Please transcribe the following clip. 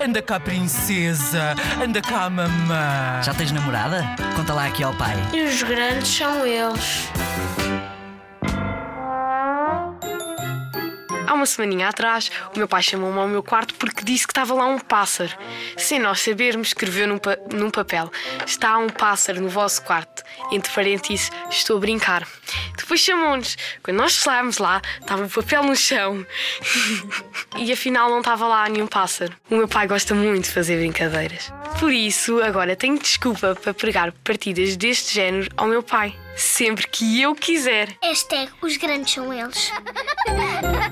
Anda cá, princesa. Anda cá, mamã. Já tens namorada? Conta lá aqui ao pai. E os grandes são eles. Há uma semaninha atrás, o meu pai chamou-me ao meu quarto porque disse que estava lá um pássaro. Sem nós sabermos, escreveu num, pa num papel: Está um pássaro no vosso quarto. Entre parênteses, estou a brincar. Depois chamou-nos. Quando nós chegámos lá, estava o papel no chão. e afinal não estava lá nenhum pássaro. O meu pai gosta muito de fazer brincadeiras. Por isso, agora tenho desculpa para pregar partidas deste género ao meu pai. Sempre que eu quiser. Hashtag os grandes são eles.